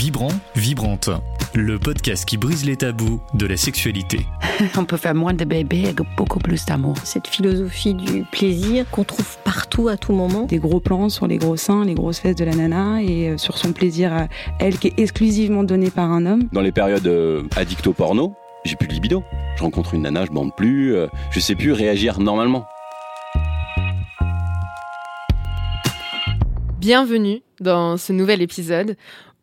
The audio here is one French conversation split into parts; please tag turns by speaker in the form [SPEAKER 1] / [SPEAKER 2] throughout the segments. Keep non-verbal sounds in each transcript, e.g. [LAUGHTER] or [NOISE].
[SPEAKER 1] Vibrant, Vibrante, le podcast qui brise les tabous de la sexualité. [LAUGHS]
[SPEAKER 2] On peut faire moins de bébés avec beaucoup plus d'amour.
[SPEAKER 3] Cette philosophie du plaisir qu'on trouve partout à tout moment.
[SPEAKER 4] Des gros plans sur les gros seins, les grosses fesses de la nana et euh, sur son plaisir à elle qui est exclusivement donné par un homme.
[SPEAKER 5] Dans les périodes euh, addicto porno, j'ai plus de libido. Je rencontre une nana, je bande plus, euh, je sais plus réagir normalement.
[SPEAKER 6] Bienvenue dans ce nouvel épisode.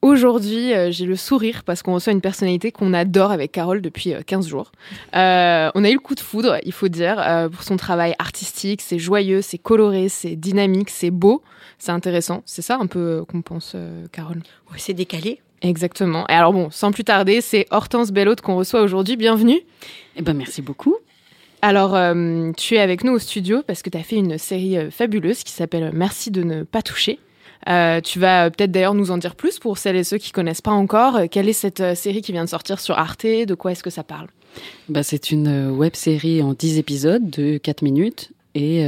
[SPEAKER 6] Aujourd'hui, euh, j'ai le sourire parce qu'on reçoit une personnalité qu'on adore avec Carole depuis 15 euh, jours. Euh, on a eu le coup de foudre, il faut dire, pour son travail artistique. C'est joyeux, c'est coloré, c'est dynamique, c'est beau, c'est intéressant. C'est ça un peu qu'on pense, Carole?
[SPEAKER 3] Oui, c'est décalé.
[SPEAKER 6] Exactement. Et alors bon, sans plus tarder, c'est Hortense Bellotte qu'on reçoit aujourd'hui. Bienvenue.
[SPEAKER 2] Eh ben merci beaucoup.
[SPEAKER 6] Alors, tu es avec nous au studio parce que tu as fait une série fabuleuse qui s'appelle Merci de ne pas toucher. Euh, tu vas peut-être d'ailleurs nous en dire plus pour celles et ceux qui connaissent pas encore. Euh, quelle est cette euh, série qui vient de sortir sur Arte? De quoi est-ce que ça parle?
[SPEAKER 2] Bah, C'est une web série en 10 épisodes de 4 minutes et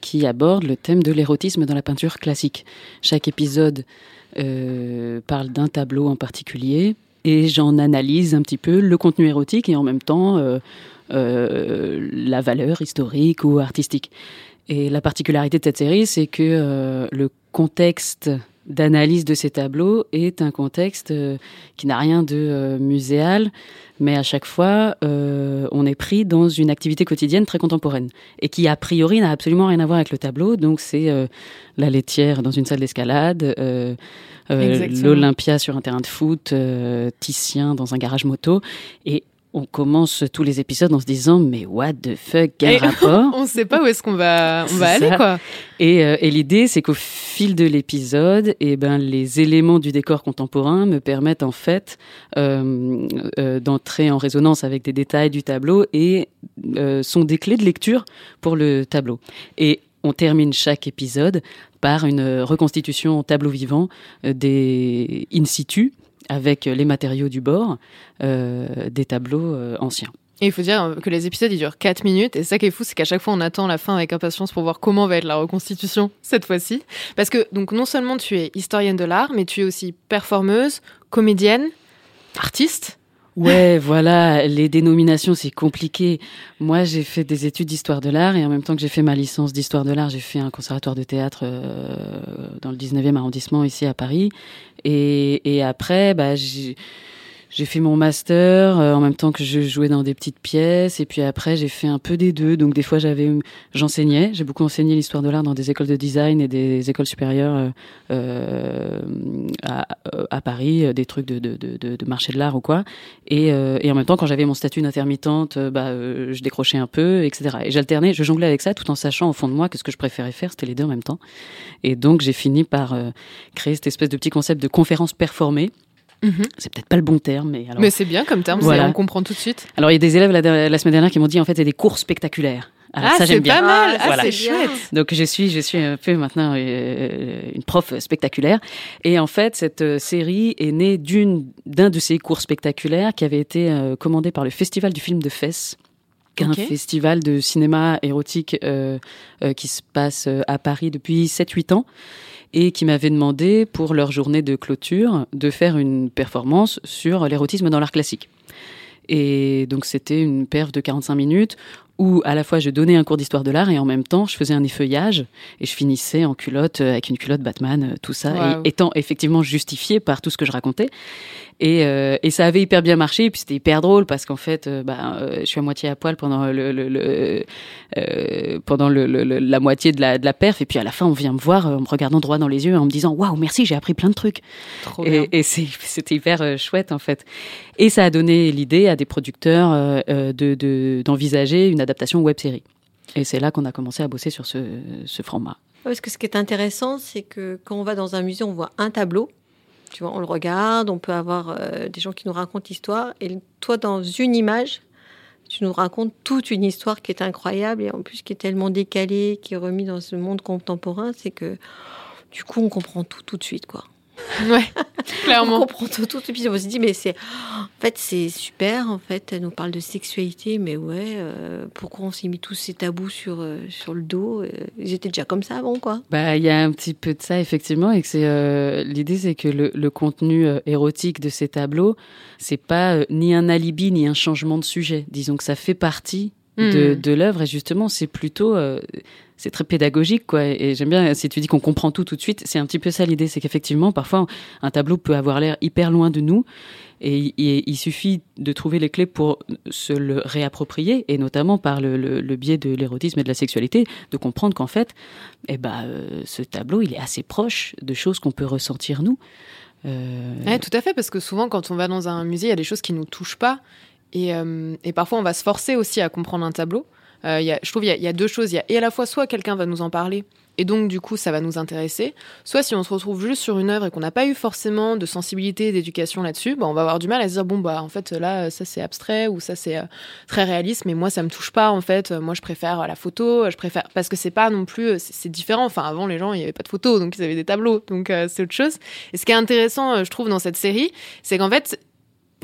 [SPEAKER 2] qui aborde le thème de l'érotisme dans la peinture classique. Chaque épisode parle d'un tableau en particulier et j'en analyse un petit peu le contenu érotique et en même temps la valeur historique ou artistique. Et la particularité de cette série, c'est que euh, le contexte d'analyse de ces tableaux est un contexte euh, qui n'a rien de euh, muséal, mais à chaque fois, on est pris dans une activité quotidienne très contemporaine et qui a priori n'a absolument rien à voir avec le tableau. Donc c'est la laitière dans une salle d'escalade, l'Olympia sur un terrain de foot, Titien dans un garage moto, et on commence tous les épisodes en se disant mais what the fuck quel rapport? [LAUGHS]
[SPEAKER 6] On ne sait pas où est-ce qu'on va on va aller quoi.
[SPEAKER 2] Euh, et, l'idée c'est qu'au fil de l'épisode, et eh ben les éléments du décor contemporain me permettent en fait euh, euh, d'entrer en résonance avec des détails du tableau et sont des clés de lecture pour le tableau. Et on termine chaque épisode par une reconstitution en tableau vivant des in situ avec les matériaux du bord euh, des tableaux euh, anciens.
[SPEAKER 6] Et il faut dire que les épisodes ils durent 4 minutes. Et ça qui est fou c'est qu'à chaque fois on attend la fin avec impatience pour voir comment va être la reconstitution cette fois-ci. Parce que donc non seulement tu es historienne de l'art mais tu es aussi performeuse, comédienne, artiste
[SPEAKER 2] Ouais, voilà, les dénominations, c'est compliqué. Moi, j'ai fait des études d'histoire de l'art et en même temps que j'ai fait ma licence d'histoire de l'art, j'ai fait un conservatoire de théâtre euh, dans le 19e arrondissement ici à Paris. Et, après, bah, j'ai j'ai fait mon master euh, en même temps que je jouais dans des petites pièces et puis après j'ai fait un peu des deux. Donc des fois j'avais j'enseignais. J'ai beaucoup enseigné l'histoire de l'art dans des écoles de design et des écoles supérieures euh, euh à, Paris des trucs de, de, de, de marché de l'art ou quoi. Et, euh, et en même temps quand j'avais mon statut d'intermittente bah je décrochais un peu etc et j'alternais je jonglais avec ça tout en sachant au fond de moi que ce que je préférais faire c'était les deux en même temps. Et donc j'ai fini par créer cette espèce de petit concept de conférence performée Mhm. C'est peut-être pas le bon terme, mais alors.
[SPEAKER 6] Mais c'est bien comme terme, voilà. on comprend tout de suite.
[SPEAKER 2] Alors il y a des élèves la, semaine dernière qui m'ont dit en fait c'est des cours spectaculaires.
[SPEAKER 6] ah,
[SPEAKER 2] ça
[SPEAKER 6] j'aime
[SPEAKER 2] bien.
[SPEAKER 6] pas mal, ah, c'est chouette.
[SPEAKER 2] Donc je suis, je suis un peu maintenant euh, une prof spectaculaire. Et en fait, cette euh, série est née d'une d'un de ces cours spectaculaires qui avait été euh, commandé par le Festival du film de Fès un festival de cinéma érotique qui se passe à Paris depuis 7-8 ans et qui m'avaient demandé pour leur journée de clôture de faire une performance sur l'érotisme dans l'art classique. Et donc c'était une perf de 45 minutes où à la fois je donnais un cours d'histoire de l'art et en même temps je faisais un effeuillage et je finissais en culotte euh, avec une culotte Batman, euh, tout ça, et étant effectivement justifié par tout ce que je racontais. Et, euh, et ça avait hyper bien marché, et puis c'était hyper drôle parce qu'en fait, bah, je suis à moitié à poil pendant le, le, le pendant le, la moitié de la, de la perf, et puis à la fin on vient me voir en me regardant droit dans les yeux en me disant waouh merci j'ai appris plein de trucs.
[SPEAKER 6] Trop
[SPEAKER 2] et, et c'était hyper chouette en fait. Et ça a donné l'idée à des producteurs de d'envisager une adaptation web série. Et c'est là qu'on a commencé à bosser sur ce, ce format.
[SPEAKER 3] Parce que ce qui est intéressant, c'est que quand on va dans un musée, on voit un tableau. Tu vois, on le regarde, on peut avoir euh, des gens qui nous racontent l'histoire. Et toi, dans une image, tu nous racontes toute une histoire qui est incroyable et en plus qui est tellement décalée, qui est remise dans ce monde contemporain, c'est que du coup, on comprend tout tout de suite, quoi. [LAUGHS]
[SPEAKER 6] Ouais.
[SPEAKER 3] On
[SPEAKER 6] Clairement.
[SPEAKER 3] comprend tout, tout. Et puis on se dit, mais c'est, en fait, c'est super. En fait, elle nous parle de sexualité, mais ouais, euh, pourquoi on s'est mis tous ces tabous sur, euh, sur le dos euh, Ils étaient déjà comme ça avant, quoi.
[SPEAKER 2] Bah, il y a un petit peu de ça effectivement, et que c'est euh, l'idée, c'est que le, le contenu euh, érotique de ces tableaux, c'est pas euh, ni un alibi ni un changement de sujet. Disons que ça fait partie de,
[SPEAKER 6] Hmm.
[SPEAKER 2] de l'œuvre, et justement, c'est plutôt, euh, c'est très pédagogique, quoi. Et j'aime bien si tu dis qu'on comprend tout tout de suite, c'est un petit peu ça l'idée, c'est qu'effectivement, parfois, un tableau peut avoir l'air hyper loin de nous. Et, il- suffit de trouver les clés pour se le réapproprier, et notamment par le, biais de l'érotisme et de la sexualité, de comprendre qu'en fait, eh ben, euh, ce tableau, il est assez proche de choses qu'on peut ressentir nous. Euh,
[SPEAKER 6] tout à fait, parce que souvent, quand on va dans un musée, il y a des choses qui nous touchent pas. Et, euh, et parfois, on va se forcer aussi à comprendre un tableau. Euh, je trouve qu'il y, a- il y a deux choses. Et à la fois, soit quelqu'un va nous en parler, et donc, du coup, ça va nous intéresser. Soit si on se retrouve juste sur une œuvre et qu'on n'a pas eu forcément de sensibilité d'éducation là-dessus, bah, on va avoir du mal à se dire, bon, bah, en fait, là, ça c'est abstrait ou ça c'est euh, très réaliste, mais moi, ça me touche pas, en fait. Euh, Moi, je préfère la photo, je préfère. Parce que c'est pas non plus. C'est différent. Enfin, avant, les gens, il n'y avait pas de photos, donc ils avaient des tableaux. Donc, c'est autre chose. Et ce qui est intéressant, je trouve, dans cette série, c'est qu'en fait,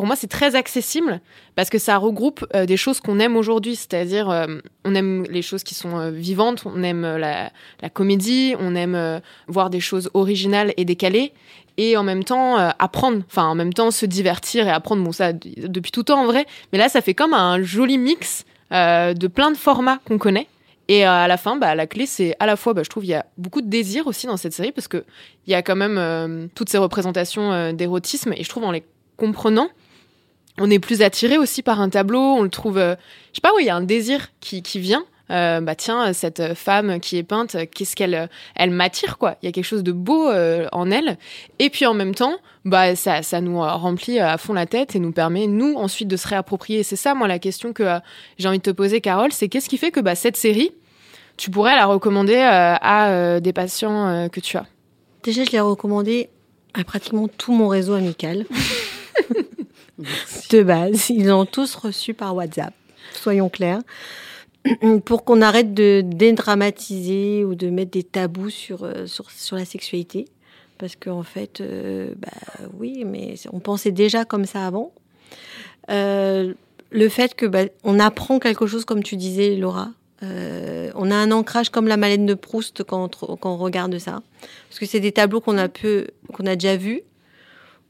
[SPEAKER 6] pour moi, c'est très accessible parce que ça regroupe euh, des choses qu'on aime aujourd'hui, c'est-à-dire euh, on aime les choses qui sont euh, vivantes, on aime la, comédie, on aime voir des choses originales et décalées, et en même temps apprendre, enfin en même temps se divertir et apprendre. Bon, ça depuis tout temps en vrai, mais là, ça fait comme un joli mix de plein de formats qu'on connaît. Et à la fin, bah, la clé, c'est à la fois, bah, je trouve, il y a beaucoup de désir aussi dans cette série parce que il y a quand même toutes ces représentations d'érotisme et je trouve en les comprenant, on est plus attiré aussi par un tableau, on le trouve, euh, je sais pas, oui, il y a un désir qui, qui vient. Euh, bah tiens, cette femme qui est peinte, qu'est-ce qu'elle euh, elle m'attire quoi Il y a quelque chose de beau euh, en elle. Et puis en même temps, bah ça, ça nous remplit à fond la tête et nous permet nous ensuite de se réapproprier. C'est ça moi la question que j'ai envie de te poser, Carole, c'est qu'est-ce qui fait que bah, cette série, tu pourrais la recommander à des patients que tu as?
[SPEAKER 3] Déjà, je l'ai recommandé à pratiquement tout mon réseau amical. [LAUGHS] de base, ils l'ont tous reçu par WhatsApp. Soyons clairs. [CLEARS THROAT] Pour qu'on arrête de dédramatiser ou de mettre des tabous sur, euh, sur, la sexualité. Parce qu'en fait, euh, bah, oui, mais on pensait déjà comme ça avant. Euh, le fait que bah, on apprend quelque chose, comme tu disais, Laura. On a un ancrage comme la Malène de Proust quand on, quand on regarde ça. Parce que c'est des tableaux qu'on a, peu, qu'on a déjà vus.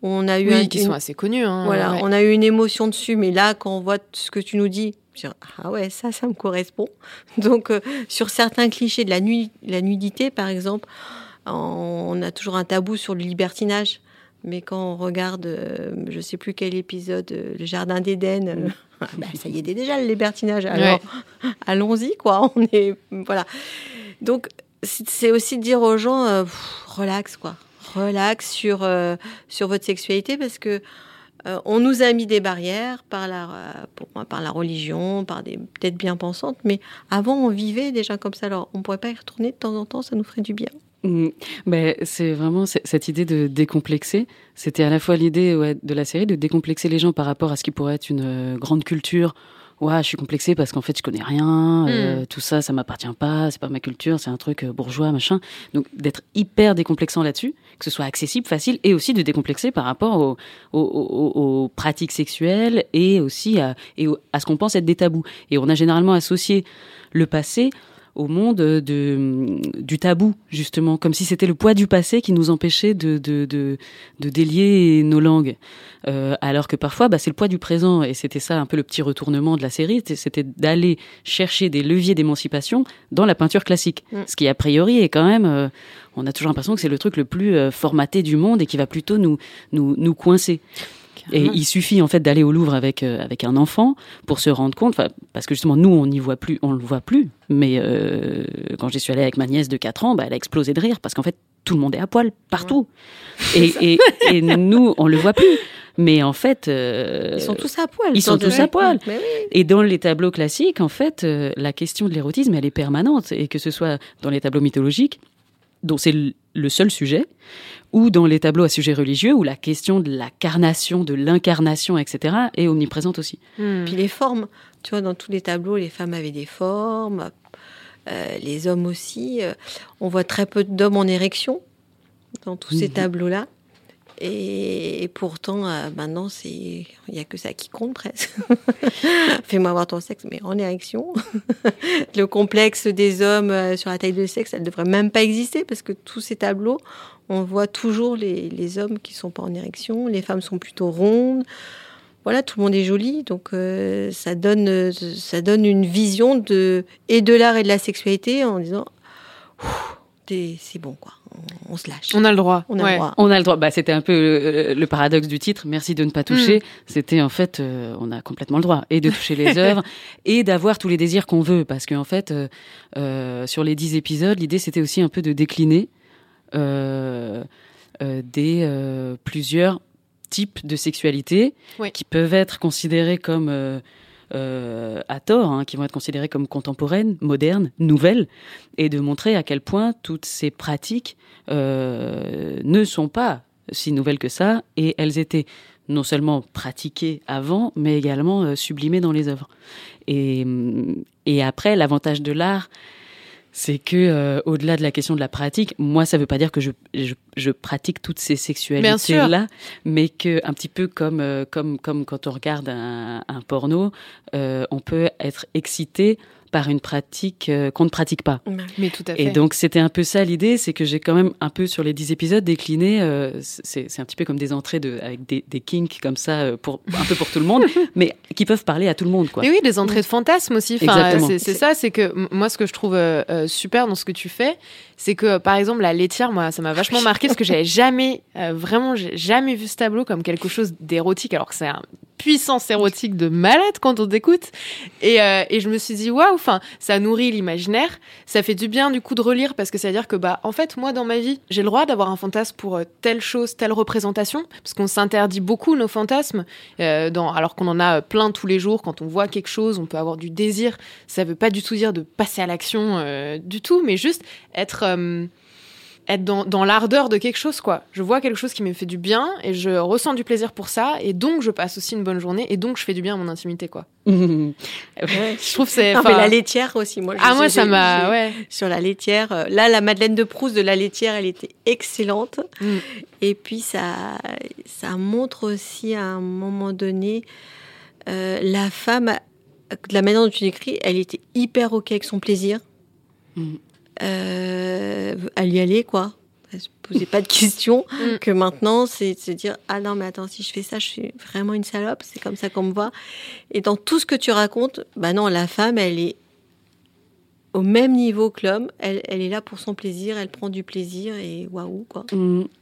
[SPEAKER 3] On a eu
[SPEAKER 6] Oui,
[SPEAKER 3] un-
[SPEAKER 6] qui
[SPEAKER 3] une-
[SPEAKER 6] sont assez connus. hein,
[SPEAKER 3] voilà,
[SPEAKER 6] ouais.
[SPEAKER 3] on a eu une émotion dessus, mais là, quand on voit ce que tu nous dis, je dis, ah ouais, ça, ça me correspond. [LAUGHS] Donc, euh, sur certains clichés de la, nu- la nudité, par exemple, on, a toujours un tabou sur le libertinage. Mais quand on regarde, euh, je sais plus quel épisode, euh, le Jardin d'Éden, euh, [LAUGHS] bah, ça y est déjà le libertinage. Alors, [LAUGHS] allons-y, quoi. On est, voilà. Donc, c'est aussi de dire aux gens, pff, relax, quoi. Relax sur, euh, sur votre sexualité parce que euh, on nous a mis des barrières par la, pour moi, par la religion, par des peut-être bien pensantes, mais avant on vivait déjà comme ça. Alors on pourrait pas y retourner de temps en temps, ça nous ferait du bien.
[SPEAKER 2] Mm. Ben, c'est vraiment cette idée de décomplexer. C'était à la fois l'idée de la série de décomplexer les gens par rapport à ce qui pourrait être une euh, grande culture. Ouais, je suis complexée parce qu'en fait je connais rien, euh, tout ça, ça m'appartient pas, c'est pas ma culture, c'est un truc euh, bourgeois, machin. Donc d'être hyper décomplexant là-dessus, que ce soit accessible, facile, et aussi de décomplexer par rapport aux, aux, aux- aux pratiques sexuelles et aussi à, et à ce qu'on pense être des tabous. Et on a généralement associé le passé au monde de, du tabou, justement, comme si c'était le poids du passé qui nous empêchait de, de, de, de délier nos langues. Euh, alors que parfois, bah, c'est le poids du présent, et c'était ça un peu le petit retournement de la série, c'était- d'aller chercher des leviers d'émancipation dans la peinture classique.
[SPEAKER 3] Mm.
[SPEAKER 2] Ce qui, a priori, est quand même... euh, on a toujours l'impression que c'est le truc le plus euh, formaté du monde et qui va plutôt nous, nous, nous coincer. Et
[SPEAKER 6] Carrément.
[SPEAKER 2] il suffit en fait d'aller au Louvre avec euh, avec un enfant pour se rendre compte, parce que justement nous on n'y voit plus, on le voit plus. Mais euh, quand j'y suis allée avec ma nièce de 4 ans, bah, elle a explosé de rire parce qu'en fait tout le monde est à poil partout. Et, et, et nous on le voit plus. Mais en fait, euh,
[SPEAKER 3] Ils sont tous à poil.
[SPEAKER 2] ils sont tous à poil.
[SPEAKER 3] Mais oui.
[SPEAKER 2] et dans les tableaux classiques, en fait, euh, la question de l'érotisme, elle est permanente. Et que ce soit dans les tableaux mythologiques, dont c'est le- seul sujet, ou dans les tableaux à sujet religieux, où la question de la carnation, de l'incarnation, etc., est omniprésente aussi.
[SPEAKER 6] Hmm.
[SPEAKER 3] Puis les formes, tu vois, dans tous les tableaux, les femmes avaient des formes, euh, les hommes aussi. euh, on voit très peu d'hommes en érection dans tous ces
[SPEAKER 2] Mhm.
[SPEAKER 3] tableaux-là. Et, pourtant, euh, maintenant, il n'y a que ça qui compte presque. [LAUGHS] Fais-moi voir ton sexe, mais en érection. [LAUGHS] le complexe des hommes euh, sur la taille de sexe, elle ne devrait même pas exister parce que tous ces tableaux, on voit toujours les, hommes qui sont pas en érection, les femmes sont plutôt rondes. Voilà, tout le monde est joli, donc euh, ça donne ça donne une vision de et de l'art et de la sexualité en disant C'est bon quoi, on, on se lâche.
[SPEAKER 6] On a le droit.
[SPEAKER 3] On a
[SPEAKER 6] Ouais.
[SPEAKER 3] le droit.
[SPEAKER 2] On a le droit. Bah, c'était un peu euh, le paradoxe du titre. Merci de ne pas toucher. C'était en fait, euh, on a complètement le droit et de toucher les [LAUGHS] œuvres et d'avoir tous les désirs qu'on veut, parce qu'en fait, euh, euh, sur les dix épisodes, l'idée c'était aussi un peu de décliner euh, euh, des euh, plusieurs types de sexualité qui peuvent être considérés comme euh, à tort, hein, qui vont être considérées comme contemporaines, modernes, nouvelles, et de montrer à quel point toutes ces pratiques euh, ne sont pas si nouvelles que ça, et elles étaient non seulement pratiquées avant, mais également euh, sublimées dans les œuvres. Et, hum, et après, l'avantage de l'art, c'est que euh, au-delà de la question de la pratique, moi, ça veut pas dire que je, je, je pratique toutes ces sexualités-là, mais que un petit peu comme euh, comme comme quand on regarde un, un porno, euh, on peut être excité par une pratique euh, qu'on ne pratique pas.
[SPEAKER 6] Mais tout à fait.
[SPEAKER 2] Et donc c'était un peu ça l'idée, c'est que j'ai quand même un peu sur les dix épisodes décliné, euh, c'est un petit peu comme des entrées de, avec des, des kinks comme ça, euh, pour, un peu pour tout le monde, [LAUGHS] mais qui peuvent parler à tout le monde. Quoi.
[SPEAKER 6] Mais oui, des entrées de fantasmes aussi. Enfin, c'est- ça, c'est que moi, ce que je trouve euh, super dans ce que tu fais, c'est que par exemple la laitière, moi, ça m'a vachement marqué parce que j'avais [LAUGHS] jamais, euh, vraiment, j'ai jamais vu ce tableau comme quelque chose d'érotique, alors que c'est un puissance érotique de malade quand on t'écoute. Et, euh, et je me suis dit waouh, ça nourrit l'imaginaire, ça fait du bien du coup de relire parce que ça veut dire que bah en fait moi dans ma vie j'ai le droit d'avoir un fantasme pour euh, telle chose, telle représentation parce qu'on s'interdit beaucoup nos fantasmes euh, dans, alors qu'on en a plein tous les jours quand on voit quelque chose, on peut avoir du désir. Ça veut pas du tout dire de passer à l'action du tout, mais juste être être dans, dans l'ardeur de quelque chose, quoi. Je vois quelque chose qui me fait du bien et je ressens du plaisir pour ça, et donc je passe aussi une bonne journée, et donc je fais du bien à mon intimité, quoi. [LAUGHS] [LAUGHS] Je trouve que c'est. Enfin,
[SPEAKER 3] la laitière aussi, moi. je
[SPEAKER 6] Ah, moi, ça m'a. Ouais.
[SPEAKER 3] Sur la laitière, euh, là, la Madeleine de Proust de la laitière, elle était excellente.
[SPEAKER 6] Mm.
[SPEAKER 3] Et puis, ça, ça montre aussi à un moment donné euh, la femme, de la manière dont tu décris, elle était hyper OK avec son plaisir.
[SPEAKER 2] Mm.
[SPEAKER 3] Euh, elle y allait, quoi. Elle se posait pas de [LAUGHS] questions.
[SPEAKER 6] Mm.
[SPEAKER 3] Que maintenant, c'est de se dire Ah non, mais attends, si je fais ça, je suis vraiment une salope. C'est comme ça qu'on me voit. Et dans tout ce que tu racontes, bah non, la femme, elle est au même niveau que l'homme. Elle, est là pour son plaisir, elle prend du plaisir et waouh, quoi.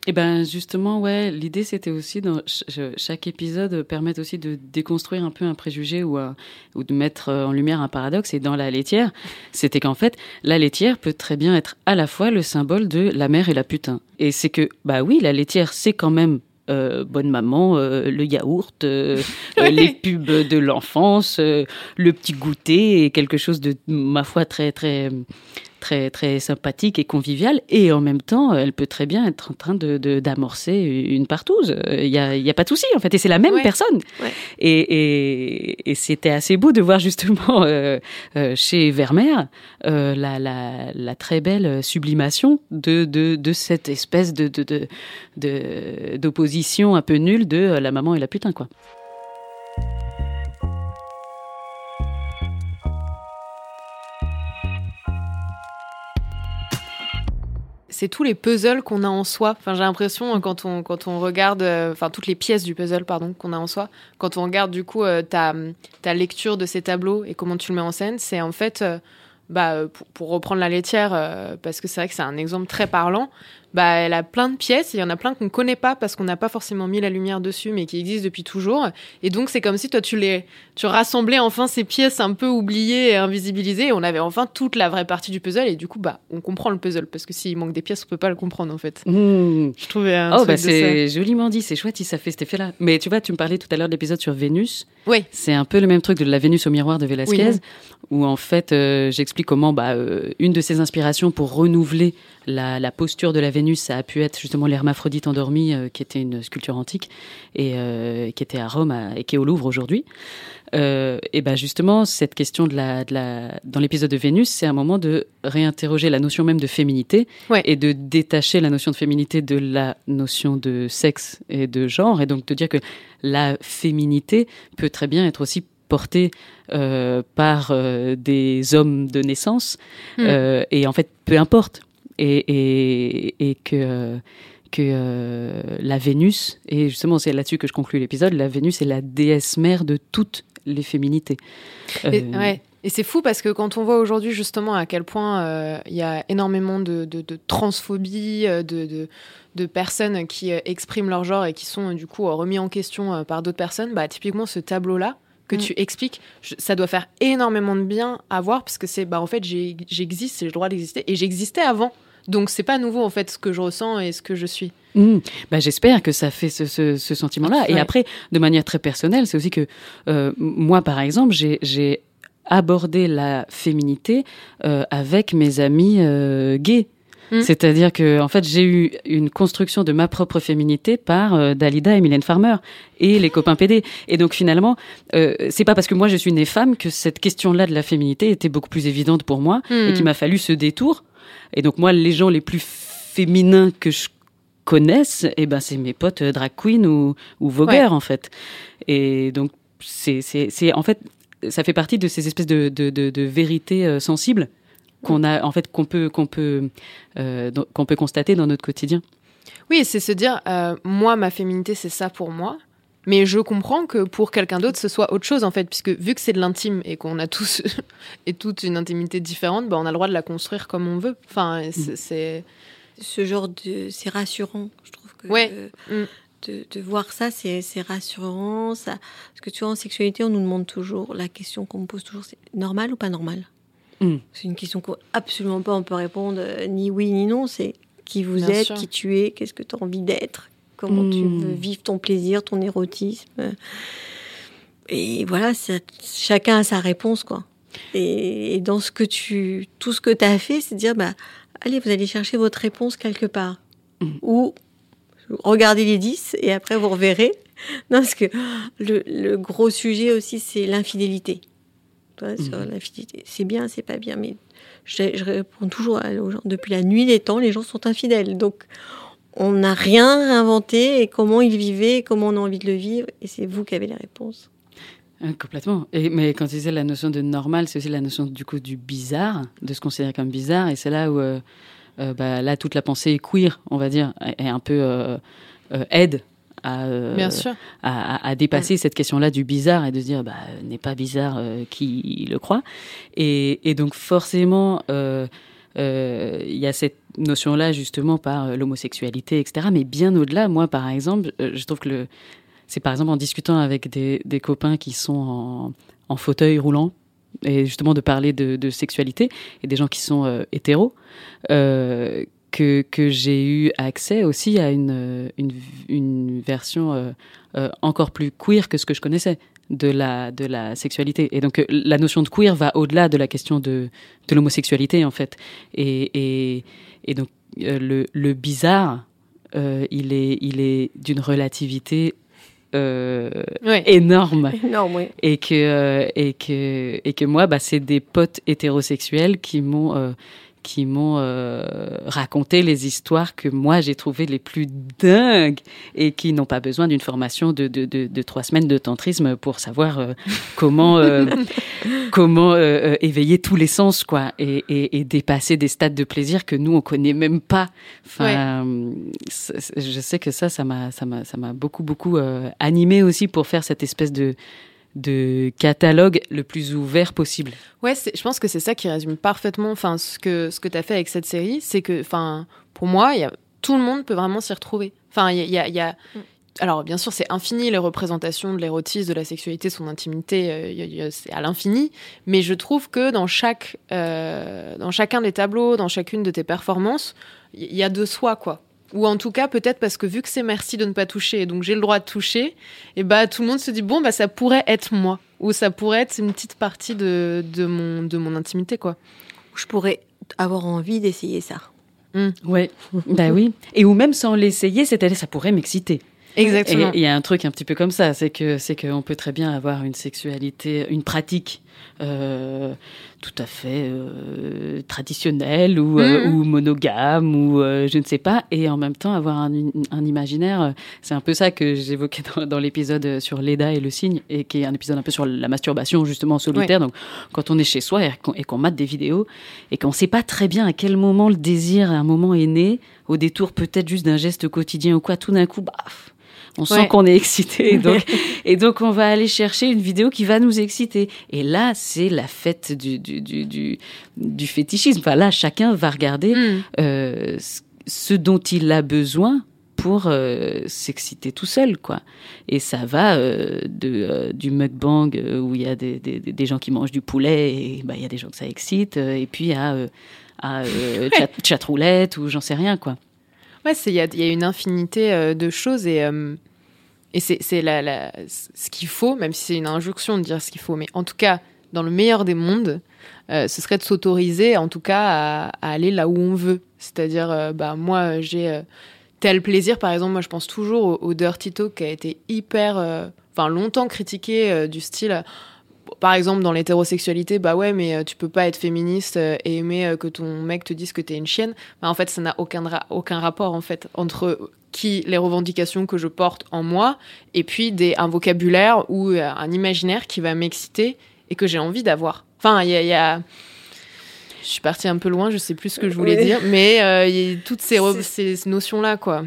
[SPEAKER 2] et ben justement, ouais, l'idée c'était aussi dans ch- ch- chaque épisode permet aussi de déconstruire un peu un préjugé ou, un- ou de mettre euh, en lumière un paradoxe. Et dans la laitière, c'était qu'en fait, la laitière peut très bien être à la fois le symbole de la mère et la putain. Et c'est que, bah oui, la laitière, c'est quand même euh, bonne maman, euh, le yaourt, euh, [LAUGHS] les pubs de l'enfance, le petit goûter et quelque chose de, ma foi, très, très, très, très sympathique et convivial. Et en même temps, elle peut très bien être en train de, d'amorcer une partouze. Il y a, il y a pas de souci, en fait. Et c'est la même
[SPEAKER 3] Ouais.
[SPEAKER 2] personne.
[SPEAKER 3] Ouais.
[SPEAKER 2] Et, et, et c'était assez beau de voir justement [LAUGHS] euh, euh, chez Vermeer euh, la, la, la très belle sublimation de, de, de cette espèce de, de, d'opposition un peu nulle de euh, la maman et la putain, quoi.
[SPEAKER 6] C'est tous les puzzles qu'on a en soi. Enfin, j'ai l'impression euh, quand on quand on regarde, euh, enfin toutes les pièces du puzzle, pardon, qu'on a en soi. Quand on regarde du coup euh, ta ta lecture de ces tableaux et comment tu le mets en scène, c'est en fait, euh, bah pour, pour reprendre la laitière, parce que c'est vrai que c'est un exemple très parlant. Bah, elle a plein de pièces, et il y en a plein qu'on connaît pas parce qu'on n'a pas forcément mis la lumière dessus, mais qui existent depuis toujours. Et donc c'est comme si toi tu les, tu rassemblais enfin ces pièces un peu oubliées et invisibilisées, et on avait enfin toute la vraie partie du puzzle. Et du coup, bah, on comprend le puzzle parce que s'il manque des pièces, on peut pas le comprendre en fait.
[SPEAKER 2] Mmh.
[SPEAKER 6] Je trouvais un
[SPEAKER 2] Oh, bah c'est joliment dit, c'est chouette si ça fait cet effet-là. Mais tu vois, tu me parlais tout à l'heure de l'épisode sur Vénus.
[SPEAKER 6] Oui.
[SPEAKER 2] C'est un peu le même truc de la Vénus au miroir de Velázquez,
[SPEAKER 6] Oui.
[SPEAKER 2] où en fait, euh, j'explique comment bah, euh, une de ses inspirations pour renouveler la, la posture de la Vénus, ça a pu être justement l'hermaphrodite endormi, euh, qui était une sculpture antique et euh, qui était à Rome à- et qui est au Louvre aujourd'hui. Euh, et ben justement, cette question de la, de la dans l'épisode de Vénus, c'est un moment de réinterroger la notion même de féminité
[SPEAKER 6] Ouais.
[SPEAKER 2] et de détacher la notion de féminité de la notion de sexe et de genre, et donc de dire que la féminité peut très bien être aussi portée euh, par euh, des hommes de naissance,
[SPEAKER 6] Mm.
[SPEAKER 2] euh, et en fait, peu importe, et, et, et que euh, que euh, la Vénus, et justement c'est là-dessus que je conclus l'épisode, la Vénus est la déesse mère de toutes les féminités.
[SPEAKER 6] Et,
[SPEAKER 2] Euh,
[SPEAKER 6] ouais. Et c'est fou parce que quand on voit aujourd'hui justement à quel point euh, il y a énormément de, de, de transphobie, de, de, de personnes qui euh, expriment leur genre et qui sont du coup remis en question euh, par d'autres personnes, bah, typiquement ce tableau-là que
[SPEAKER 3] Mm.
[SPEAKER 6] tu expliques, je- ça doit faire énormément de bien à voir parce que c'est bah en fait j'existe, j'ai le droit d'exister et j'existais avant. Donc c'est pas nouveau en fait ce que je ressens et ce que je suis.
[SPEAKER 2] Mm. Bah, J'espère que ça fait ce, ce, ce sentiment-là. Et après, de manière très personnelle, c'est aussi que euh, moi, par exemple, j'ai- abordé la féminité euh, avec mes amis euh, gays.
[SPEAKER 6] Mm.
[SPEAKER 2] C'est-à-dire que, en fait, j'ai eu une construction de ma propre féminité par euh, Dalida et Mylène Farmer et les copains PD. Et donc, finalement, euh, c'est pas parce que moi je suis née femme que cette question-là de la féminité était beaucoup plus évidente pour moi et
[SPEAKER 6] Hmm.
[SPEAKER 2] qu'il m'a fallu ce détour. Et donc moi, les gens les plus féminins que je connaisse, eh ben c'est mes potes euh, drag queen ou, ou vogueurs en fait. Et donc c'est en fait ça fait partie de ces espèces de de de, de vérités euh, sensibles qu'on a en fait qu'on peut qu'on peut euh, qu'on peut constater dans notre quotidien.
[SPEAKER 6] Oui, c'est se dire, euh, moi, ma féminité, c'est ça pour moi. Mais je comprends que pour quelqu'un d'autre, ce soit autre chose, en fait, puisque vu que c'est de l'intime et qu'on a tous [LAUGHS] et toute une intimité différente, bah, on a le droit de la construire comme on veut. Enfin, c'est- c'est.
[SPEAKER 3] Ce genre de. C'est rassurant, je trouve que.
[SPEAKER 6] Ouais.
[SPEAKER 3] euh,
[SPEAKER 6] Mm.
[SPEAKER 3] De, de voir ça, c'est rassurant. Ça... Parce que tu vois, en sexualité, on nous demande toujours, la question qu'on me pose toujours, c'est normal ou pas normal?
[SPEAKER 2] Mm.
[SPEAKER 3] C'est une question qu'absolument pas on peut répondre euh, ni oui ni non. C'est qui vous
[SPEAKER 6] Bien
[SPEAKER 3] êtes,
[SPEAKER 6] sûr.
[SPEAKER 3] qui tu es, qu'est-ce que tu as envie d'être, comment tu
[SPEAKER 2] Mm.
[SPEAKER 3] veux vivre ton plaisir, ton érotisme. Et voilà, ça- chacun a sa réponse, quoi. Et, et dans ce que tu, tout ce que tu as fait, c'est dire, bah, allez, vous allez chercher votre réponse quelque part.
[SPEAKER 2] Mm.
[SPEAKER 3] Ou regardez les 10 et après vous reverrez. [LAUGHS] Non, parce que le, le gros sujet aussi, c'est l'infidélité. Sur
[SPEAKER 2] Mhm.
[SPEAKER 3] l'infidélité. C'est bien, c'est pas bien, mais je, je réponds toujours à- aux gens. Depuis la nuit des temps, les gens sont infidèles. Donc, on n'a rien inventé et comment ils vivaient, et comment on a envie de le vivre. Et c'est vous qui avez les réponses.
[SPEAKER 2] Euh, Complètement. Et, mais quand tu disais la notion de normal, c'est aussi la notion du coup du bizarre, de se considérer comme bizarre. Et c'est là où euh, euh, bah, là toute la pensée queer, on va dire, est un peu euh, euh, aide à, euh,
[SPEAKER 6] Bien sûr.
[SPEAKER 2] à, à- à dépasser cette question-là du bizarre et de se dire bah n'est pas bizarre euh, qui le croit. Et, et donc forcément. Euh, il y a cette notion-là justement par euh, l'homosexualité, etc. Mais bien au-delà, moi par exemple, euh, je trouve que c'est par exemple en discutant avec des, copains qui sont en, fauteuil roulant et justement de parler de, sexualité et des gens qui sont euh, hétéros que, j'ai eu accès aussi à une, version encore plus queer que ce que je connaissais de la, de la sexualité. Et donc euh, la notion de queer va au-delà de la question de, de l'homosexualité en fait. Et, et, et donc euh, le, le bizarre, euh, il est, il est d'une relativité euh,
[SPEAKER 6] Ouais.
[SPEAKER 2] énorme [LAUGHS]
[SPEAKER 3] Non, oui.
[SPEAKER 2] et que et que et que moi bah c'est des potes hétérosexuels qui m'ont euh, qui m'ont euh, raconté les histoires que moi j'ai trouvées les plus dingues et qui n'ont pas besoin d'une formation de, de, de, de trois semaines de tantrisme pour savoir euh, comment euh, [LAUGHS] comment éveiller tous les sens quoi et, et, et dépasser des stades de plaisir que nous on connaît même pas. Enfin je sais que ça ça m'a ça m'a ça m'a beaucoup beaucoup animé aussi pour faire cette espèce de de catalogue le plus ouvert possible.
[SPEAKER 6] Ouais, je pense que c'est ça qui résume parfaitement enfin, ce que, ce que tu as fait avec cette série. C'est que, enfin, pour moi, il y a, tout le monde peut vraiment s'y retrouver. Enfin, il y a. y
[SPEAKER 3] Mm.
[SPEAKER 6] alors, bien sûr, c'est infini les représentations de l'érotisme, de la sexualité, son intimité, euh, c'est à l'infini. Mais je trouve que dans, chaque, euh, dans chacun des tableaux, dans chacune de tes performances, il y a de soi, quoi. Ou en tout cas, peut-être parce que vu que c'est merci de ne pas toucher, et donc j'ai le droit de toucher, et bah tout le monde se dit bon bah ça pourrait être moi, ou ça pourrait être une petite partie de, de mon de mon intimité quoi.
[SPEAKER 3] Je pourrais avoir envie d'essayer ça.
[SPEAKER 2] Ouais, bah oui. Et ou même sans l'essayer, c'est-à-dire ça pourrait m'exciter.
[SPEAKER 6] Exactement.
[SPEAKER 2] Et il y a un truc un petit peu comme ça, c'est que c'est qu'on peut très bien avoir une sexualité, une pratique euh, tout à fait euh, traditionnelle ou, euh,
[SPEAKER 6] Mhm.
[SPEAKER 2] ou monogame ou je ne sais pas, et en même temps avoir un, un imaginaire. C'est un peu ça que j'évoquais dans, dans l'épisode sur Leda et le cygne, et qui est un épisode un peu sur la masturbation justement en solitaire. Donc quand on est chez soi et qu'on et qu'on mate des vidéos et qu'on ne sait pas très bien à quel moment le désir, à un moment est né, au détour peut-être juste d'un geste quotidien ou quoi, tout d'un coup, baf, on sent qu'on est excité. Et donc, et donc, on va aller chercher une vidéo qui va nous exciter. Et là, c'est la fête du, du, du, du, du fétichisme. Enfin, là, chacun va regarder
[SPEAKER 6] Mm.
[SPEAKER 2] euh, ce- dont il a besoin pour euh, s'exciter tout seul, quoi. Et ça va euh, de, euh, du mukbang où il y a des, des, des gens qui mangent du poulet et bah, il y a des gens que ça excite, et puis à, [LAUGHS] à chat, chatroulette ou j'en sais rien, quoi.
[SPEAKER 6] Ouais, il y a, une infinité euh, de choses et, euh, et c'est la, la- ce qu'il faut, même si c'est une injonction de dire ce qu'il faut, mais en tout cas, dans le meilleur des mondes, euh, ce serait de s'autoriser, en tout cas, à, aller là où on veut. C'est-à-dire, bah, moi, j'ai tel plaisir, par exemple, moi, je pense toujours au, au Dirty Talk qui a été hyper, enfin, longtemps critiqué du style. Par exemple, dans l'hétérosexualité, bah ouais, mais euh, tu peux pas être féministe euh, et aimer euh, que ton mec te dise que t'es une chienne. Bah, en fait, ça n'a aucun, ra- aucun rapport en fait entre qui les revendications que je porte en moi et puis des, un vocabulaire ou un imaginaire qui va m'exciter et que j'ai envie d'avoir. Enfin, il y a, il y a- Je suis partie un peu loin, je sais plus ce que je voulais
[SPEAKER 3] Oui.
[SPEAKER 6] dire, mais euh, y a toutes ces, ces notions-là, quoi.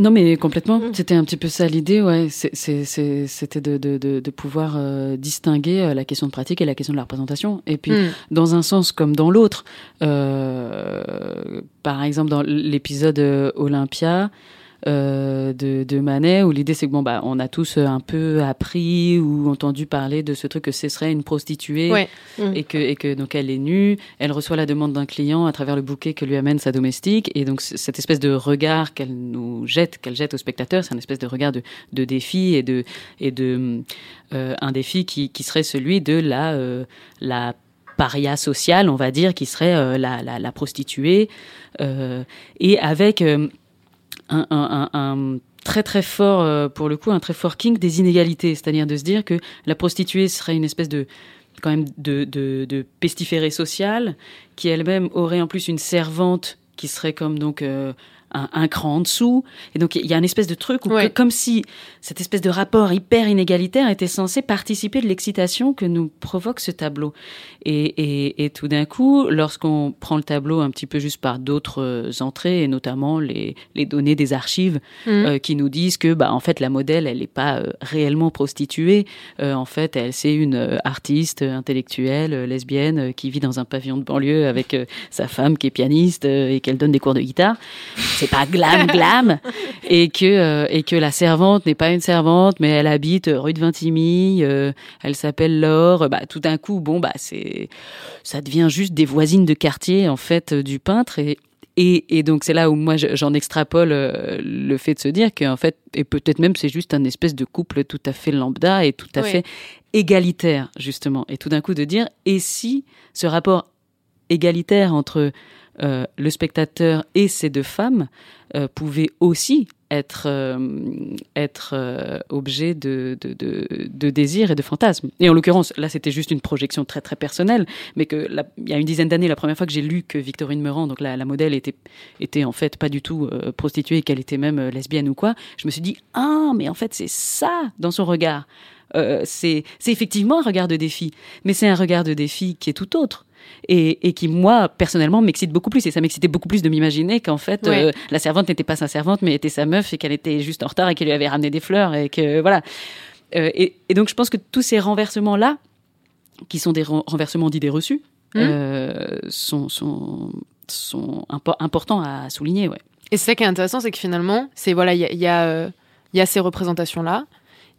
[SPEAKER 2] Non, mais complètement.
[SPEAKER 3] Mm.
[SPEAKER 2] C'était un petit peu ça l'idée, ouais. C'était de, de, de, de pouvoir euh, distinguer euh, la question de pratique et la question de la représentation. Et puis,
[SPEAKER 6] Mm.
[SPEAKER 2] dans un sens comme dans l'autre. Euh, par exemple, dans l'épisode Olympia euh, de, de Manet, où l'idée c'est que bon bah on a tous euh, un peu appris ou entendu parler de ce truc que ce serait une prostituée
[SPEAKER 6] Ouais.
[SPEAKER 3] Mm.
[SPEAKER 2] et que et que donc elle est nue, elle reçoit la demande d'un client à travers le bouquet que lui amène sa domestique et donc cette espèce de regard qu'elle nous jette, qu'elle jette au spectateur, c'est un espèce de regard de, de défi et de et de euh, un défi qui, qui serait celui de la euh, la paria sociale, on va dire, qui serait euh, la, la, la prostituée, euh, et avec euh, un, un, un, très très fort, euh, pour le coup, un très fort kink des inégalités, c'est-à-dire de se dire que la prostituée serait une espèce de quand même de, de, de pestiférée sociale, qui elle-même aurait en plus une servante qui serait comme donc euh, un, un cran en dessous. Et donc il y a une espèce de truc où
[SPEAKER 6] Ouais.
[SPEAKER 2] que- comme si cette espèce de rapport hyper inégalitaire était censé participer de l'excitation que nous provoque ce tableau. Et, et, et tout d'un coup, lorsqu'on prend le tableau un petit peu juste par d'autres euh, entrées, et notamment les, les données des archives
[SPEAKER 6] Mm.
[SPEAKER 2] euh, qui nous disent que bah en fait la modèle elle n'est pas euh, réellement prostituée Euh, en fait elle c'est une euh, artiste euh, intellectuelle lesbienne qui vit dans un pavillon de banlieue avec sa femme qui est pianiste euh, et qu'elle donne des cours de guitare c'est pas glam [LAUGHS] glam et que euh, et que la servante n'est pas une servante mais elle habite rue de Vintimille euh, elle s'appelle Laure. Bah tout d'un coup bon bah c'est ça devient juste des voisines de quartier en fait euh, du peintre. Et et, et donc c'est là où moi je- j'en extrapole le fait de se dire qu'en fait et peut-être même c'est juste un espèce de couple tout à fait lambda et tout à fait égalitaire justement. Et tout d'un coup de dire et si ce rapport égalitaire entre euh, le spectateur et ces deux femmes euh, pouvait aussi être euh, être euh, objet de, de, et de fantasme. Et en l'occurrence, là, c'était juste une projection très très personnelle, mais que la- il y a une dizaine d'années, la première fois que j'ai lu que Victorine Meurant, donc la, la modèle, était était en fait pas du tout prostituée, qu'elle était même lesbienne ou quoi, je me suis dit ah, mais en fait c'est ça dans son regard. C'est effectivement un regard de défi, mais c'est un regard de défi qui est tout autre. Et, et qui, moi, personnellement, m'excite beaucoup plus. Et ça m'excitait beaucoup plus de m'imaginer qu'en fait,
[SPEAKER 6] Ouais.
[SPEAKER 2] euh, la servante n'était pas sa servante, mais était sa meuf et qu'elle était juste en retard et qu'elle lui avait ramené des fleurs et que, voilà. Euh, et, et donc, je pense que tous ces renversements-là, qui sont des ren- renversements d'idées reçues,
[SPEAKER 6] Mhm.
[SPEAKER 2] euh, sont, sont, sont impo- importants à souligner, ouais.
[SPEAKER 6] Et c'est ça qui est intéressant, c'est que finalement, c'est voilà, il y a, y, a, y a ces représentations-là,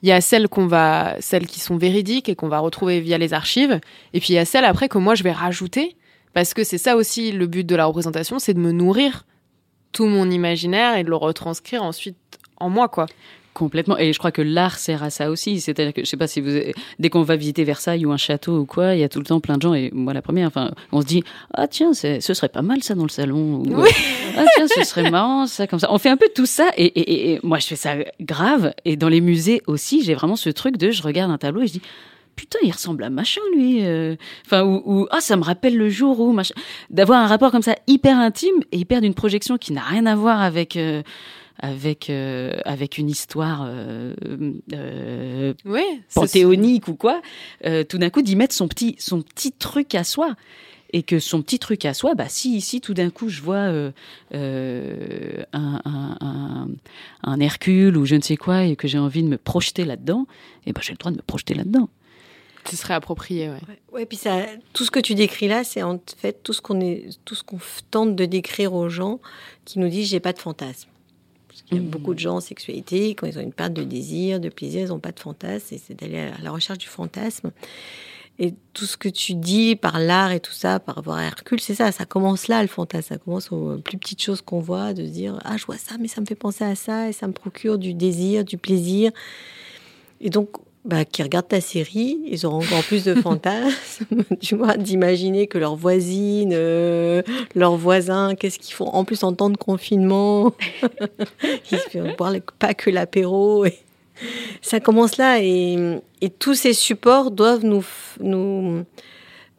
[SPEAKER 6] il y a celles qu'on va, celles qui sont véridiques et qu'on va retrouver via les archives, et puis il y a celles après que moi je vais rajouter, parce que c'est ça aussi le but de la représentation, c'est de me nourrir tout mon imaginaire et de le retranscrire ensuite en moi, quoi.
[SPEAKER 2] Complètement. Et je crois que l'art sert à ça aussi. C'est-à-dire que, je sais pas si vous, dès qu'on va visiter Versailles ou un château ou quoi, il y a tout le temps plein de gens, et moi la première, enfin, on se dit, ah tiens, ce serait pas mal ça dans le salon. Ou,
[SPEAKER 6] Oui.
[SPEAKER 2] ah tiens, ce serait marrant ça, comme ça. On fait un peu tout ça, et, et, et moi je fais ça grave. Et dans les musées aussi, j'ai vraiment ce truc de, je regarde un tableau et je dis, putain, il ressemble à machin, lui. euh. Enfin, ou, ou, ah, ça me rappelle le jour où, machin. D'avoir un rapport comme ça hyper intime et hyper d'une projection qui n'a rien à voir avec, euh, avec, euh, avec une histoire euh, euh, panthéonique ou quoi. euh, tout d'un coup, d'y mettre son petit, son petit truc à soi. Et que son petit truc à soi, bah, si ici tout d'un coup je vois euh, euh, un, un, un, un Hercule ou je ne sais quoi et que j'ai envie de me projeter là-dedans, et ben j'ai le droit de me projeter là-dedans.
[SPEAKER 6] Ce serait approprié, ouais.
[SPEAKER 3] Ouais, ouais, puis ça, tout ce que tu décris là, c'est en fait tout ce qu'on est, tout ce qu'on tente de décrire aux gens qui nous disent j'ai pas de fantasme. Parce qu'il y a
[SPEAKER 2] Mhm.
[SPEAKER 3] beaucoup de gens en sexualité, quand ils ont une perte de désir, de plaisir, ils n'ont pas de fantasme, et c'est d'aller à la recherche du fantasme. Et tout ce que tu dis par l'art et tout ça, par rapport à Hercule, c'est ça, ça commence là le fantasme, ça commence aux plus petites choses qu'on voit, de se dire ah je vois ça, mais ça me fait penser à ça, et ça me procure du désir, du plaisir. Et donc bah, qui regardent ta série, ils auront encore plus de fantasmes, [LAUGHS] tu vois, d'imaginer que leurs voisines, euh, leurs voisins, qu'est-ce qu'ils font? En plus en temps de confinement, [LAUGHS] ils ne boire pas que l'apéro. [LAUGHS] Ça commence là et, tous ces supports doivent nous, nous,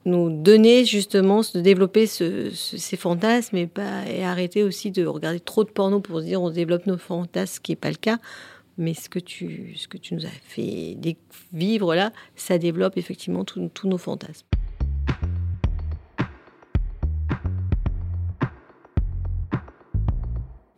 [SPEAKER 3] nous donner justement de développer ce- ce- ces fantasmes et, et arrêter aussi de regarder trop de porno pour se dire on développe nos fantasmes, ce qui n'est pas le cas. Mais ce que tu, ce que tu nous as fait vivre là, ça développe effectivement tous nos fantasmes.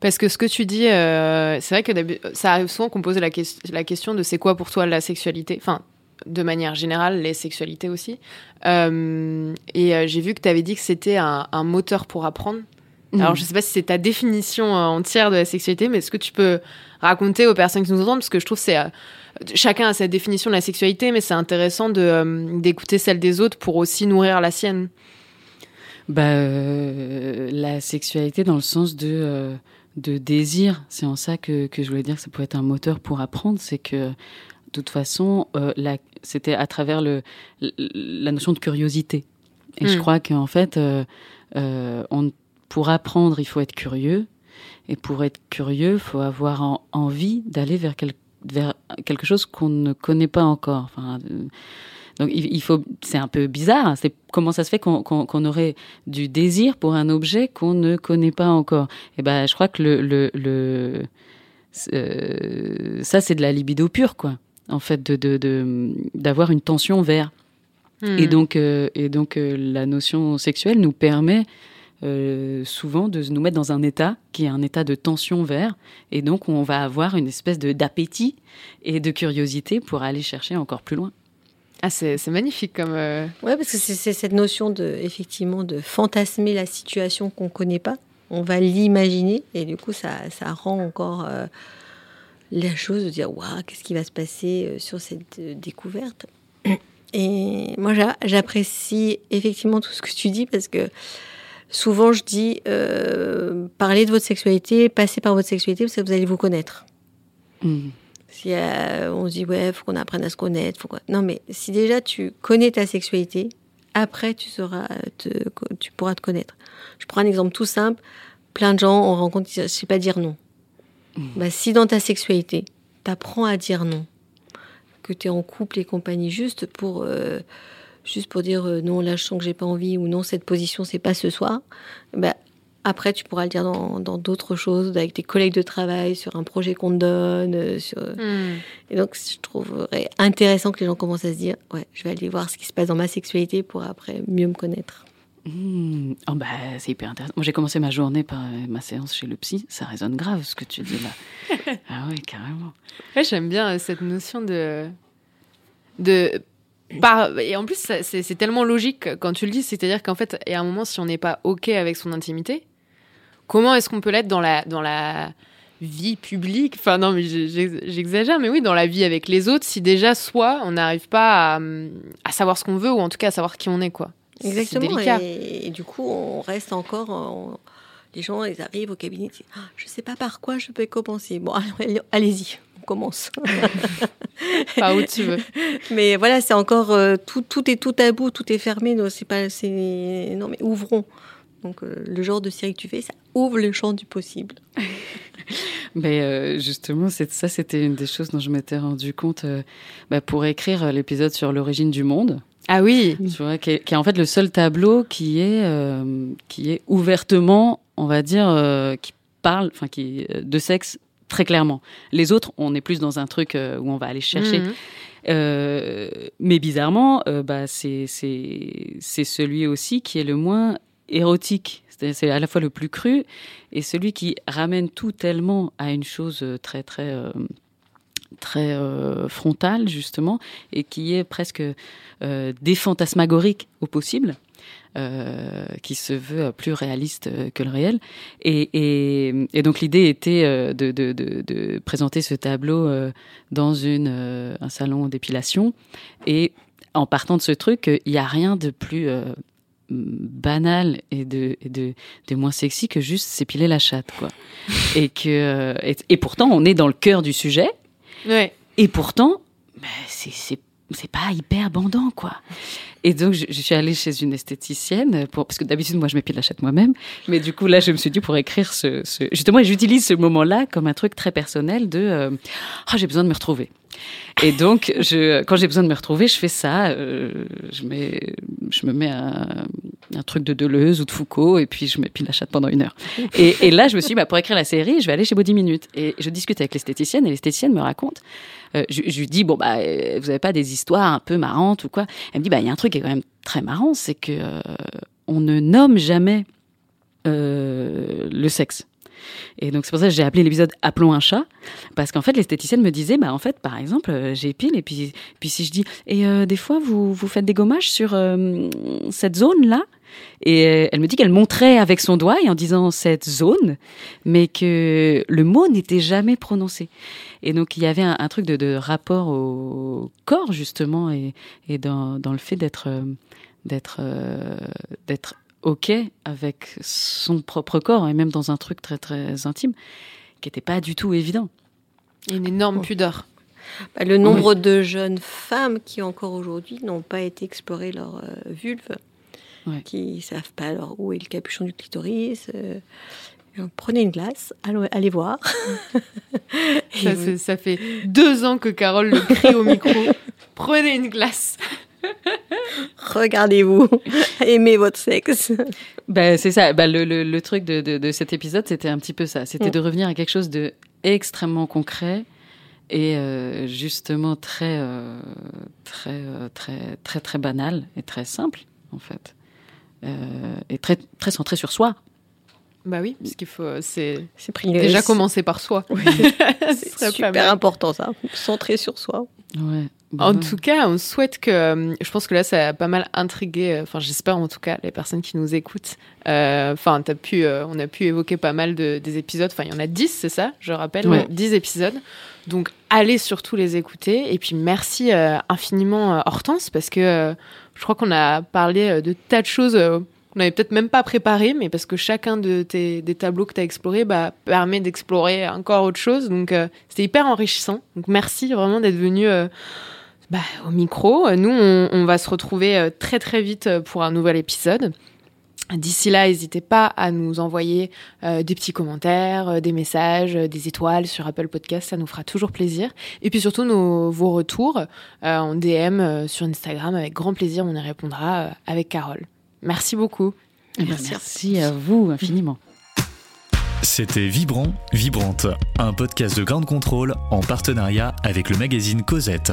[SPEAKER 6] Parce que ce que tu dis, euh, c'est vrai que ça arrive souvent qu'on pose la, ques- la question de c'est quoi pour toi la sexualité? Enfin, de manière générale, les sexualités aussi. Euh, et euh, j'ai vu que tu avais dit que c'était un moteur pour apprendre. Alors, je sais pas si c'est ta définition euh, entière de la sexualité, mais est-ce que tu peux raconter aux personnes qui nous entendent Parce que je trouve que c'est. euh, chacun a sa définition de la sexualité, mais c'est intéressant de, euh, d'écouter celle des autres pour aussi nourrir la sienne.
[SPEAKER 2] Bah, euh, la sexualité dans le sens de, de désir, c'est en ça que, que je voulais dire que ça pouvait être un moteur pour apprendre, c'est que de toute façon, euh, la- c'était à travers le, la notion de curiosité. Et je
[SPEAKER 6] Mm.
[SPEAKER 2] crois qu'en fait, euh, euh, on, pour apprendre, il faut être curieux. Et pour être curieux, il faut avoir en- envie d'aller vers, quel- vers quelque chose qu'on ne connaît pas encore. Enfin, euh, donc il, faut, c'est un peu bizarre. hein. C'est comment ça se fait qu'on qu'on- qu'on aurait du désir pour un objet qu'on ne connaît pas encore. Et ben, je crois que le, le, le euh, ça c'est de la libido pure, quoi. En fait, de d'avoir une tension vers.
[SPEAKER 6] Hmm.
[SPEAKER 2] Et donc, euh, et donc euh, la notion sexuelle nous permet euh, souvent de nous mettre dans un état qui est un état de tension vers, et donc on va avoir une espèce de d'appétit et de curiosité pour aller chercher encore plus loin.
[SPEAKER 6] Ah, c'est, magnifique comme. euh,
[SPEAKER 3] Ouais, parce que c'est cette notion de, effectivement, de fantasmer la situation qu'on connaît pas. On va l'imaginer et du coup, ça, ça rend encore euh, la chose de dire waouh, qu'est-ce qui va se passer euh, sur cette euh, découverte? Et moi, j'a- j'apprécie effectivement tout ce que tu dis parce que souvent, je dis euh, parlez de votre sexualité, passez par votre sexualité parce que vous allez vous connaître.
[SPEAKER 2] Mm.
[SPEAKER 3] Si euh, on se dit ouais, faut qu'on apprenne à se connaître, faut non mais si déjà tu connais ta sexualité, après tu te, tu pourras te connaître. Je prends un exemple tout simple. Plein de gens on rencontre, je sais pas dire non. Bah, si dans ta sexualité, t'apprends à dire non, que tu es en couple et compagnie juste pour euh, juste pour dire euh, non là je sens que j'ai pas envie ou non cette position c'est pas ce soir, bah, après tu pourras le dire dans dans d'autres choses avec tes collègues de travail sur un projet qu'on te donne euh, sur
[SPEAKER 6] hmm.
[SPEAKER 3] et donc, je trouverais intéressant que les gens commencent à se dire Ouais, je vais aller voir ce qui se passe dans ma sexualité pour après mieux me connaître.
[SPEAKER 2] Mm. Oh, bah, c'est hyper intéressant. Moi, j'ai commencé ma journée par euh, ma séance chez le psy. Ça résonne grave ce que tu dis là. [LAUGHS] ah ouais, carrément.
[SPEAKER 6] Ouais, j'aime bien euh, cette notion de. de par... Et en plus, c'est tellement logique quand tu le dis. C'est-à-dire qu'en fait, il y a un moment, si on n'est pas OK avec son intimité, comment est-ce qu'on peut l'être dans la, dans la vie publique? Enfin, non, mais j'exagère, mais oui, dans la vie avec les autres, si déjà, soit, on n'arrive pas à, à savoir ce qu'on veut ou en tout cas à savoir qui on est, quoi. C'est
[SPEAKER 3] Exactement.
[SPEAKER 6] délicat.
[SPEAKER 3] Et, et du coup, on reste encore. en- Les gens, ils arrivent au cabinet, ils disent Ah, Je sais pas par quoi je peux commencer. Bon, allez- allez-y. Commence. [LAUGHS]
[SPEAKER 6] Par où tu veux.
[SPEAKER 3] Mais voilà, c'est encore euh, tout, tout est tout à bout, tout est fermé. Non, c'est pas, c'est non mais ouvrons. Donc euh, le genre de série que tu fais, ça ouvre le champ du possible. [LAUGHS]
[SPEAKER 2] Mais euh, justement, c'est ça, c'était une des choses dont je m'étais rendu compte euh, bah, pour écrire l'épisode sur l'origine du monde.
[SPEAKER 6] Ah oui.
[SPEAKER 2] Tu vois, qui est, qui est en fait le seul tableau qui est euh, qui est ouvertement, on va dire, euh, qui parle, enfin qui de sexe très clairement. Les autres, on est plus dans un truc euh, où on va aller chercher.
[SPEAKER 6] Mhm.
[SPEAKER 2] Euh, mais bizarrement, euh, bah, c'est c'est c'est celui aussi qui est le moins érotique. C'est à la fois le plus cru et celui qui ramène tout tellement à une chose très très euh, très frontale justement et qui est presque défantasmagorique au possible. Euh, qui se veut plus réaliste euh, que le réel. Et, et, et donc l'idée était euh, de, de, de, de présenter ce tableau dans une, un salon d'épilation. Et en partant de ce truc, il n'y a rien de plus euh, banal et de, et de, de moins sexy que juste s'épiler la chatte. Quoi. [LAUGHS] et, que, et, et pourtant, on est dans le cœur du sujet.
[SPEAKER 6] Ouais.
[SPEAKER 2] Et pourtant, bah, c'est c'est pas hyper bandant quoi. Et donc je, suis allée chez une esthéticienne pour parce que d'habitude moi je m'épile la chatte moi-même, mais du coup là je me suis dit pour écrire ce, ce justement j'utilise ce moment-là comme un truc très personnel de euh, ah j'ai besoin de me retrouver. Et donc je quand j'ai besoin de me retrouver je fais ça, euh, je mets je me mets un, un truc de Deleuze ou de Foucault et puis je m'épile la chatte pendant une heure. Et, là je me suis dit bah pour écrire la série je vais aller chez Body Minute et je discute avec l'esthéticienne et l'esthéticienne me raconte euh, je, lui dis bon bah euh, vous avez pas des histoires un peu marrantes ou quoi? Elle me dit bah il y a un truc qui est quand même très marrant, c'est que euh, on ne nomme jamais le sexe. Et donc c'est pour ça que j'ai appelé l'épisode Appelons un chat parce qu'en fait l'esthéticienne me disait bah en fait par exemple euh, j'épile et puis puis si je dis et euh, des fois vous vous faites des gommages sur euh, cette zone là et elle me dit qu'elle montrait avec son doigt et en disant cette zone mais que le mot n'était jamais prononcé. Et donc il y avait un, truc de, rapport au corps justement et, dans, le fait d'être d'être d'être ok avec son propre corps et même dans un truc très très intime qui n'était pas du tout évident.
[SPEAKER 6] Une énorme pudeur.
[SPEAKER 3] Bah, le nombre de jeunes femmes qui encore aujourd'hui n'ont pas été explorer leur euh, vulve,
[SPEAKER 2] Ouais.
[SPEAKER 3] qui savent pas alors où est le capuchon du clitoris. euh, prenez une glace, allez, allez voir. [LAUGHS]
[SPEAKER 6] Ça fait deux ans que Carole le crie au micro. [LAUGHS] Prenez une glace.
[SPEAKER 3] Regardez-vous, [LAUGHS] aimez votre sexe.
[SPEAKER 2] Ben, c'est ça. Ben, le, le, le truc de, de, de cet épisode, c'était un petit peu ça. C'était
[SPEAKER 3] Mm.
[SPEAKER 2] de revenir à quelque chose de extrêmement concret et euh, justement très, euh, très, euh, très, très, très banal et très simple, en fait. Euh, et très, très centré sur soi.
[SPEAKER 6] Bah oui, parce qu'il faut. C'est déjà commencer par soi. [LAUGHS] Serait
[SPEAKER 3] C'est super
[SPEAKER 6] mal.
[SPEAKER 3] important ça, centré sur soi.
[SPEAKER 2] Ouais.
[SPEAKER 6] En
[SPEAKER 2] Ben,
[SPEAKER 6] tout cas, on souhaite que. euh, Je pense que là, ça a pas mal intrigué. euh, Enfin, j'espère en tout cas les personnes qui nous écoutent. Euh, Enfin, t'as pu, euh, on a pu évoquer pas mal de, des épisodes. Enfin, il y en a 10, c'est ça Je rappelle,
[SPEAKER 2] Ouais.
[SPEAKER 6] 10 épisodes. Donc, allez surtout les écouter. Et puis, merci euh, infiniment, euh, Hortense, parce que euh, je crois qu'on a parlé euh, de tas de choses. euh, qu'on n'avait peut-être même pas préparé, mais parce que chacun de tes des tableaux que tu as explorés bah, permet d'explorer encore autre chose. Donc, euh, c'était hyper enrichissant. Donc, merci vraiment d'être venu euh, bah, au micro. Nous, on, on va se retrouver euh, très très vite euh, pour un nouvel épisode. D'ici là, n'hésitez pas à nous envoyer euh, des petits commentaires, euh, des messages, euh, des étoiles sur Apple Podcast, ça nous fera toujours plaisir. Et puis surtout nos, vos retours euh, en DM euh, sur Instagram, avec grand plaisir, on y répondra euh, avec Carole. Merci beaucoup.
[SPEAKER 2] eh ben, merci à vous infiniment.
[SPEAKER 1] C'était Vibrant, Vibrante, un podcast de Grande Contrôle en partenariat avec le magazine Cosette.